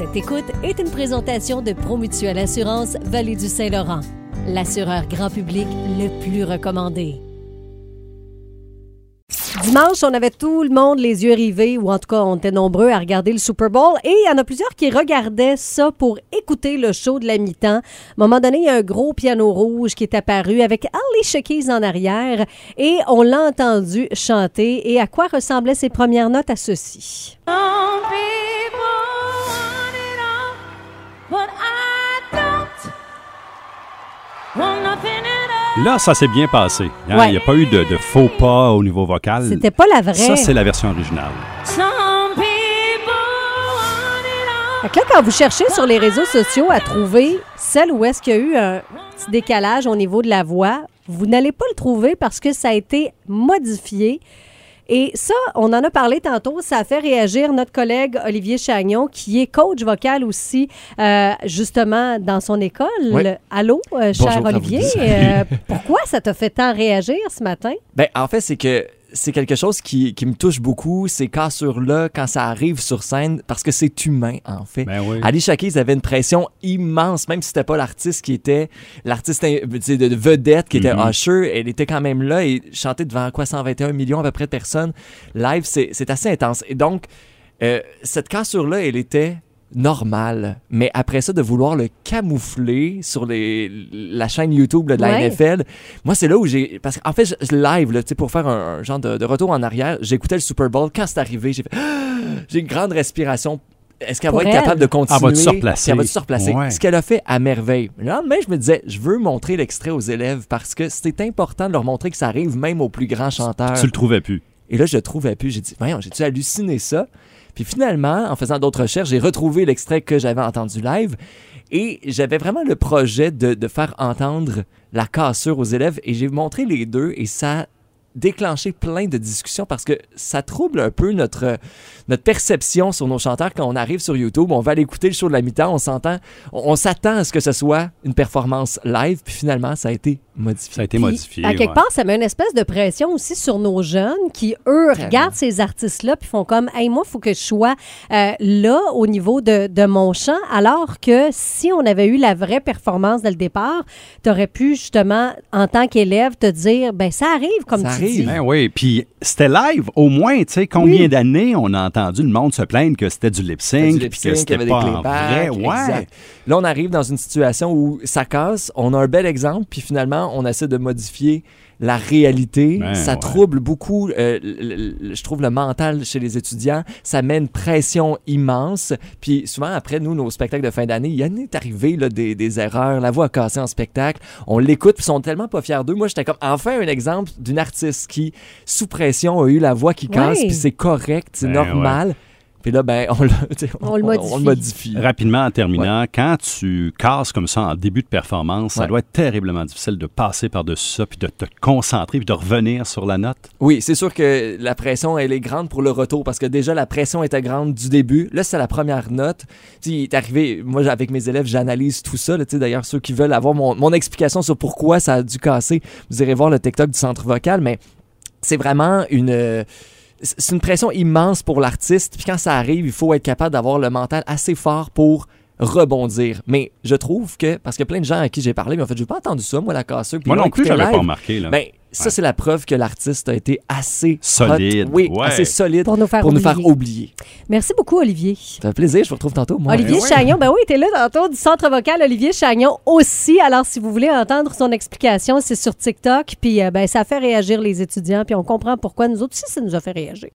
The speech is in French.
Cette écoute est une présentation de Promutuelle Assurance Vallée du Saint-Laurent, l'assureur grand public le plus recommandé. Dimanche, on avait tout le monde les yeux rivés, ou en tout cas, on était nombreux à regarder le Super Bowl. Et il y en a plusieurs qui regardaient ça pour écouter le show de la mi-temps. À un moment donné, il y a un gros piano rouge qui est apparu avec Alicia Keys en arrière. Et on l'a entendu chanter. Et à quoi ressemblaient ses premières notes à ceci? Là, ça s'est bien passé. hein? Il Ouais. n'y a pas eu de, de faux pas au niveau vocal. C'était pas la vraie. Ça, c'est la version originale. Some people want it all. Fait que là, quand vous cherchez sur les réseaux sociaux à trouver celle où est-ce qu'il y a eu un petit décalage au niveau de la voix, vous n'allez pas le trouver parce que ça a été modifié. Et ça, on en a parlé tantôt, ça a fait réagir notre collègue Olivier Chagnon, qui est coach vocal aussi, euh, justement, dans son école. Oui. Allô, euh, cher Bonjour Olivier. euh, pourquoi ça t'a fait tant réagir ce matin? Ben, en fait, c'est que c'est quelque chose qui, qui me touche beaucoup, ces cassures-là, quand ça arrive sur scène, parce que c'est humain, en fait. Ben oui. Alicia Keys avait une pression immense, même si c'était pas l'artiste qui était l'artiste euh, de de vedette qui était Mhm. Usher, elle était quand même là et chanter devant quoi 121 millions à peu près de personnes live, c'est c'est assez intense. Et donc euh, cette cassure-là, elle était normale, mais après ça de vouloir le camoufler sur les, la chaîne YouTube là, de la Ouais. NFL, moi c'est là où j'ai parce qu'en fait je, live là, tu sais pour faire un, un genre de, de retour en arrière, j'écoutais le Super Bowl quand c'est arrivé, j'ai fait j'ai une grande respiration. Est-ce qu'elle va être elle. capable de continuer? Elle Elle va se replacer. Ouais. Ce qu'elle a fait à merveille. Le lendemain, je me disais, je veux montrer l'extrait aux élèves parce que c'est important de leur montrer que ça arrive même aux plus grands chanteurs. Tu le trouvais plus. Et là, je le trouvais plus. J'ai dit, voyons, j'ai-tu halluciné ça? Puis finalement, en faisant d'autres recherches, j'ai retrouvé l'extrait que j'avais entendu live. Et j'avais vraiment le projet de, faire entendre la cassure aux élèves. Et j'ai montré les deux et ça a déclenché plein de discussions parce que ça trouble un peu notre, notre perception sur nos chanteurs quand on arrive sur YouTube. On va aller écouter le show de la mi-temps, on s'entend, on, on s'attend à ce que ce soit une performance live. Puis finalement, ça a été modifié. Ça a été Puis, modifié. À quelque ouais. part, ça met une espèce de pression aussi sur nos jeunes qui, eux, regardent ces artistes-là puis font comme, hey, moi, il faut que je sois euh, là au niveau de, de mon chant, alors que si on avait eu la vraie performance dès le départ, tu aurais pu justement, en tant qu'élève, te dire, ben ça arrive, comme Ça tu Ben oui, puis c'était live au moins, tu sais, combien Oui. d'années on a entendu le monde se plaindre que c'était du lip sync, du puis que c'était des pas en vrai? Ouais. exact. Là, on arrive dans une situation où ça casse, on a un bel exemple, puis finalement, on essaie de modifier la réalité. Ben, ça ouais. trouble beaucoup, euh, le- le- je trouve, le mental chez les étudiants. Ça met une pression immense. Puis souvent, après, nous, nos spectacles de fin d'année, il y en est arrivé là, des, des erreurs. La voix a cassé en spectacle. On l'écoute, puis ils sont tellement pas fiers d'eux. Moi, j'étais comme, enfin, un exemple d'une artiste qui, sous pression, a eu la voix qui casse, puis c'est correct, c'est Ben, normal. Puis là, ben, on, le- On modifie. Rapidement, en terminant, quand tu casses comme ça en début de performance, ça doit être terriblement difficile de passer par-dessus ça, puis de te concentrer, puis de revenir sur la note. Oui, c'est sûr que la pression, elle est grande pour le retour parce que déjà, la pression était grande du début. Là, c'est la première note. Tu sais, il est arrivé, moi, avec mes élèves, j'analyse tout ça. D'ailleurs, ceux qui veulent avoir mon, mon explication sur pourquoi ça a dû casser, vous irez voir le TikTok du centre vocal, mais c'est vraiment une. euh, C'est une pression immense pour l'artiste. Puis quand ça arrive, il faut être capable d'avoir le mental assez fort pour rebondir. Mais je trouve que, parce que plein de gens à qui j'ai parlé, mais en fait, j'ai pas entendu ça, moi, la cassure. Puis Moi non plus, j'avais pas remarqué. Là. Ben, ça, Ouais. c'est la preuve que l'artiste a été assez Solide, hot. Oui, ouais. assez solide Pour nous faire pour nous oublier. faire oublier. Merci beaucoup, Olivier. Ça fait plaisir, je vous retrouve tantôt. Moi. Olivier Ouais. Chagnon, ben oui, t'es là tantôt du centre vocal Olivier Chagnon aussi. Alors, si vous voulez entendre son explication, c'est sur TikTok. Puis, euh, ben, ça fait réagir les étudiants. Puis, on comprend pourquoi nous autres aussi, ça nous a fait réagir.